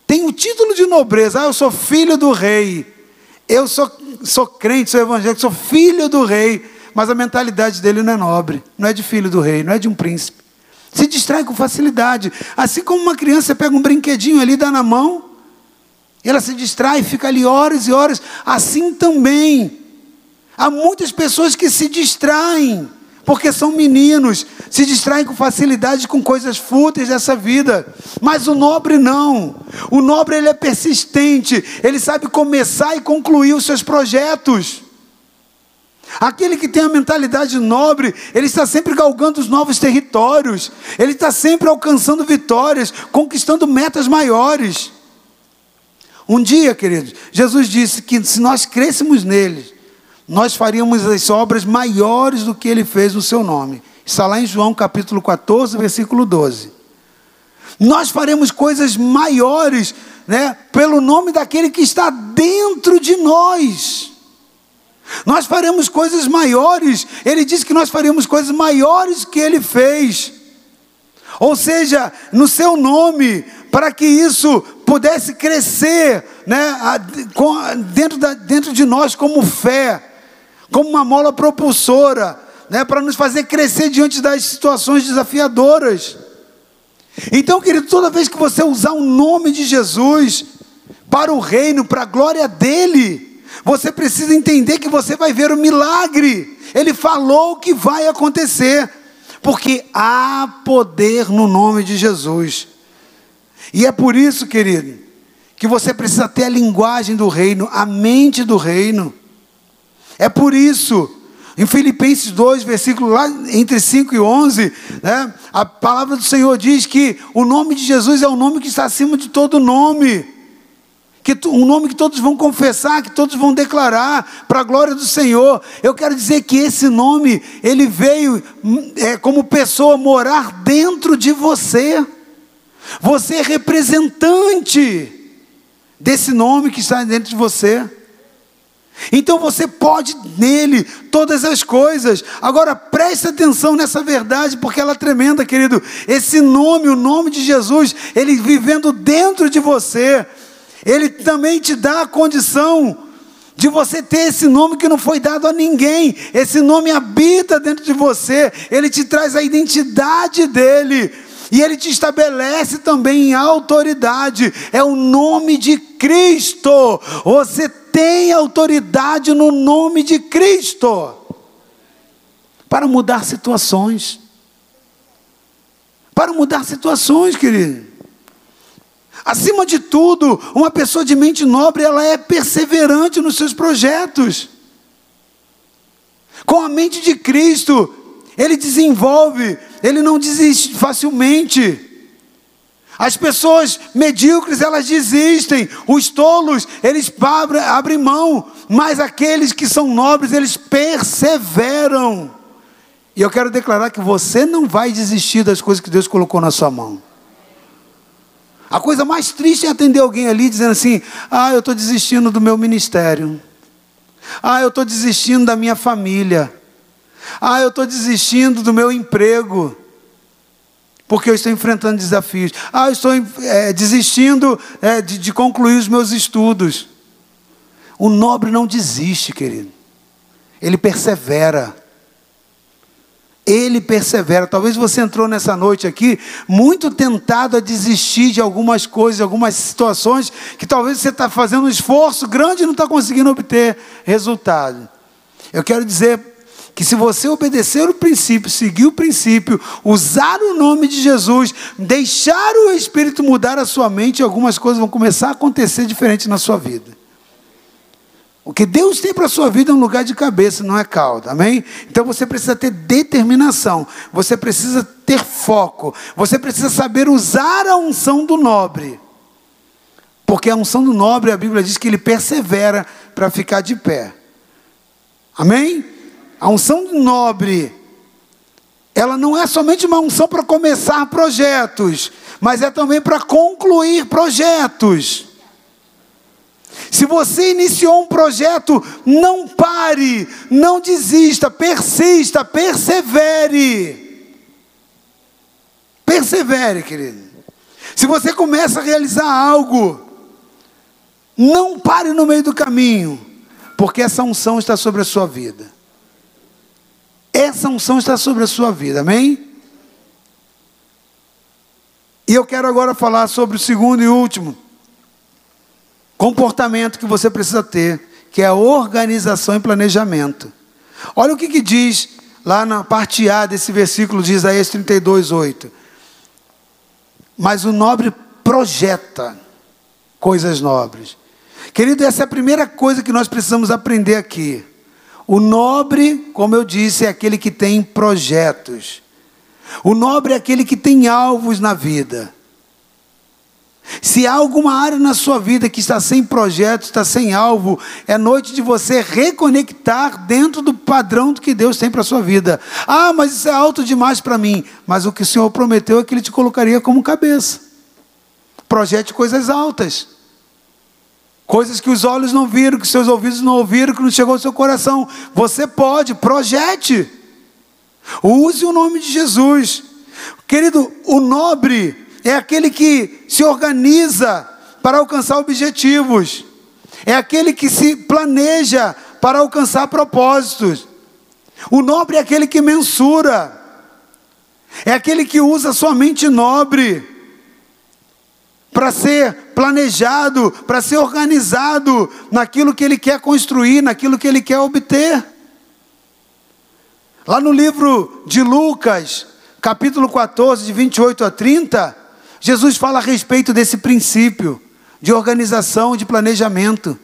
têm o título de nobreza. Ah, eu sou filho do rei. Eu sou, sou crente, sou evangélico, sou filho do rei. Mas a mentalidade dele não é nobre, não é de filho do rei, não é de um príncipe. Se distrai com facilidade. Assim como uma criança pega um brinquedinho ali, dá na mão, ela se distrai, fica ali horas e horas. Assim também. Há muitas pessoas que se distraem, porque são meninos, se distraem com facilidade com coisas fúteis dessa vida. Mas o nobre não. O nobre ele é persistente, ele sabe começar e concluir os seus projetos. Aquele que tem a mentalidade nobre, ele está sempre galgando os novos territórios, ele está sempre alcançando vitórias, conquistando metas maiores. Um dia, queridos, Jesus disse que se nós crêssemos nele, nós faríamos as obras maiores do que ele fez no seu nome. Está lá em João capítulo 14, versículo 12. Nós faremos coisas maiores, né, pelo nome daquele que está dentro de nós. Nós faremos coisas maiores. Ele disse que nós faremos coisas maiores que ele fez. Ou seja, no seu nome, para que isso pudesse crescer né, dentro, da, dentro de nós como fé, como uma mola propulsora, né, para nos fazer crescer diante das situações desafiadoras. Então, querido, toda vez que você usar o nome de Jesus, para o reino, para a glória dele. Você precisa entender que você vai ver o milagre. Ele falou que vai acontecer, porque há poder no nome de Jesus. E é por isso, querido, que você precisa ter a linguagem do reino, a mente do reino. É por isso, em Filipenses 2, versículo lá entre 5 e 11, né, a palavra do Senhor diz que o nome de Jesus é o nome que está acima de todo nome. Que um nome que todos vão confessar, que todos vão declarar para a glória do Senhor. Eu quero dizer que esse nome, ele veio é, como pessoa morar dentro de você. Você é representante desse nome que está dentro de você. Então você pode nele todas as coisas. Agora preste atenção nessa verdade, porque ela é tremenda, querido. Esse nome, o nome de Jesus, ele vivendo dentro de você, ele também te dá a condição de você ter esse nome que não foi dado a ninguém. Esse nome habita dentro de você, ele te traz a identidade dele. E ele te estabelece também em autoridade, é o nome de Cristo. Você tem autoridade no nome de Cristo para mudar situações. Para mudar situações, querido. Acima de tudo, uma pessoa de mente nobre, ela é perseverante nos seus projetos. Com a mente de Cristo, ele desenvolve, ele não desiste facilmente. As pessoas medíocres, elas desistem. Os tolos, eles abrem mão. Mas aqueles que são nobres, eles perseveram. E eu quero declarar que você não vai desistir das coisas que Deus colocou na sua mão. A coisa mais triste é atender alguém ali dizendo assim: Ah, eu estou desistindo do meu ministério. Ah, eu estou desistindo da minha família. Ah, eu estou desistindo do meu emprego porque eu estou enfrentando desafios. Ah, eu estou é, desistindo é, de, de concluir os meus estudos. O nobre não desiste, querido. Ele persevera. Ele persevera. Talvez você entrou nessa noite aqui muito tentado a desistir de algumas coisas, algumas situações que talvez você está fazendo um esforço grande e não está conseguindo obter resultado. Eu quero dizer que se você obedecer o princípio, seguir o princípio, usar o nome de Jesus, deixar o Espírito mudar a sua mente, algumas coisas vão começar a acontecer diferente na sua vida. O que Deus tem para a sua vida é um lugar de cabeça, não é cauda, amém? Então você precisa ter determinação, você precisa ter foco, você precisa saber usar a unção do nobre. Porque a unção do nobre, a Bíblia diz que ele persevera para ficar de pé. Amém? A unção nobre, ela não é somente uma unção para começar projetos, mas é também para concluir projetos. Se você iniciou um projeto, não pare, não desista, persista, persevere. Persevere, querido. Se você começa a realizar algo, não pare no meio do caminho, porque essa unção está sobre a sua vida. Essa unção está sobre a sua vida, amém? E eu quero agora falar sobre o segundo e último comportamento que você precisa ter, que é a organização e planejamento. Olha o que, que diz lá na parte A desse versículo de Isaías 32, 8. Mas o nobre projeta coisas nobres. Querido, essa é a primeira coisa que nós precisamos aprender aqui. O nobre, como eu disse, é aquele que tem projetos. O nobre é aquele que tem alvos na vida. Se há alguma área na sua vida que está sem projeto, está sem alvo, é noite de você reconectar dentro do padrão que Deus tem para a sua vida. Ah, mas isso é alto demais para mim. Mas o que o Senhor prometeu é que Ele te colocaria como cabeça. Projete coisas altas. Coisas que os olhos não viram, que seus ouvidos não ouviram, que não chegou ao seu coração. Você pode, projete. Use o nome de Jesus. Querido, o nobre é aquele que se organiza para alcançar objetivos. É aquele que se planeja para alcançar propósitos. O nobre é aquele que mensura. É aquele que usa sua mente nobre. Para ser planejado, para ser organizado naquilo que ele quer construir, naquilo que ele quer obter. Lá no livro de Lucas, capítulo 14, de 28 a 30, Jesus fala a respeito desse princípio de organização, de planejamento.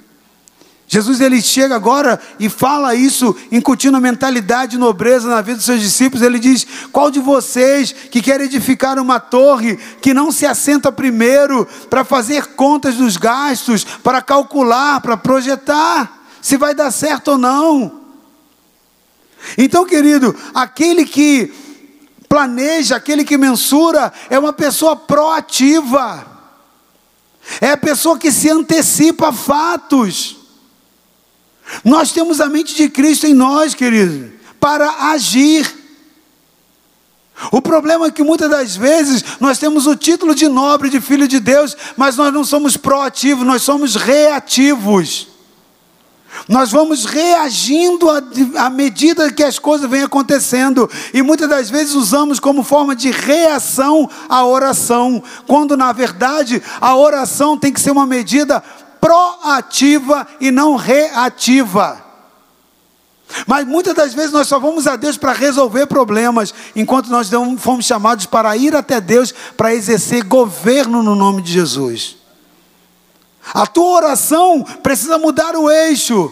Jesus ele chega agora e fala isso, incutindo a mentalidade de nobreza na vida dos seus discípulos. Ele diz: Qual de vocês que quer edificar uma torre que não se assenta primeiro para fazer contas dos gastos, para calcular, para projetar, se vai dar certo ou não? Então, querido, aquele que planeja, aquele que mensura, é uma pessoa proativa, é a pessoa que se antecipa a fatos. Nós temos a mente de Cristo em nós, querido, para agir. O problema é que muitas das vezes nós temos o título de nobre, de filho de Deus, mas nós não somos proativos, nós somos reativos. Nós vamos reagindo à medida que as coisas vêm acontecendo, e muitas das vezes usamos como forma de reação a oração, quando na verdade a oração tem que ser uma medida proativa e não reativa. Mas muitas das vezes nós só vamos a Deus para resolver problemas, enquanto nós não fomos chamados para ir até Deus para exercer governo no nome de Jesus. A tua oração precisa mudar o eixo.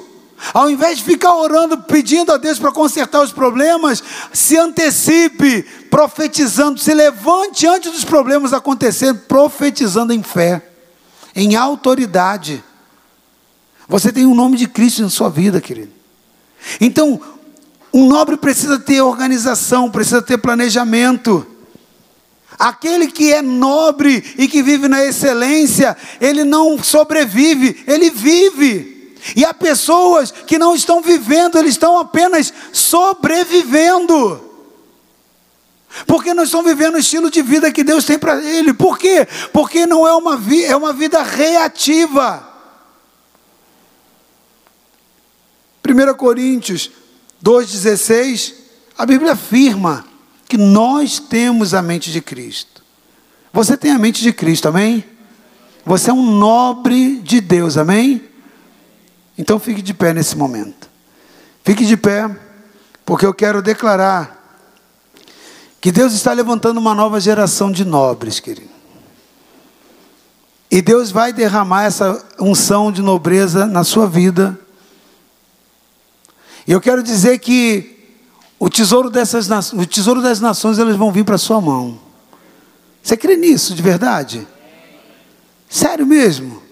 Ao invés de ficar orando, pedindo a Deus para consertar os problemas, se antecipe, profetizando, se levante antes dos problemas acontecerem, profetizando em fé em autoridade. Você tem o um nome de Cristo na sua vida, querido. Então, um nobre precisa ter organização, precisa ter planejamento. Aquele que é nobre e que vive na excelência, ele não sobrevive, ele vive. E há pessoas que não estão vivendo, eles estão apenas sobrevivendo. Porque não estão vivendo o estilo de vida que Deus tem para ele. Por quê? Porque não é uma, vi é uma vida reativa. 1 Coríntios 2,16, a Bíblia afirma que nós temos a mente de Cristo. Você tem a mente de Cristo, amém? Você é um nobre de Deus, amém? Então fique de pé nesse momento. Fique de pé, porque eu quero declarar que Deus está levantando uma nova geração de nobres, querido. E Deus vai derramar essa unção de nobreza na sua vida. E eu quero dizer que o tesouro, dessas, o tesouro das nações eles vão vir para a sua mão. Você crê nisso de verdade? Sério mesmo?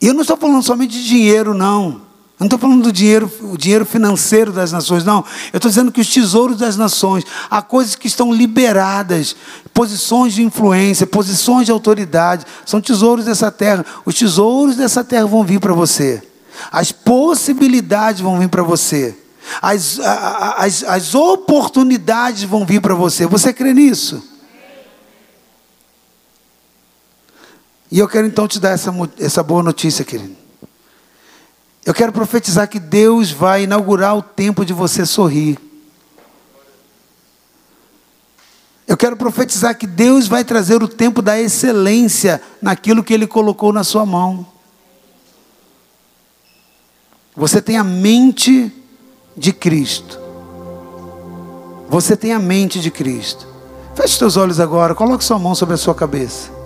E eu não estou falando somente de dinheiro, não. Não estou falando do dinheiro, o dinheiro financeiro das nações, não. Eu estou dizendo que os tesouros das nações, há coisas que estão liberadas, posições de influência, posições de autoridade, são tesouros dessa terra. Os tesouros dessa terra vão vir para você. As possibilidades vão vir para você. As, as, as oportunidades vão vir para você. Você crê nisso? E eu quero então te dar essa, essa boa notícia, querido. Eu quero profetizar que Deus vai inaugurar o tempo de você sorrir. Eu quero profetizar que Deus vai trazer o tempo da excelência naquilo que Ele colocou na sua mão. Você tem a mente de Cristo. Você tem a mente de Cristo. Feche seus olhos agora, coloque sua mão sobre a sua cabeça.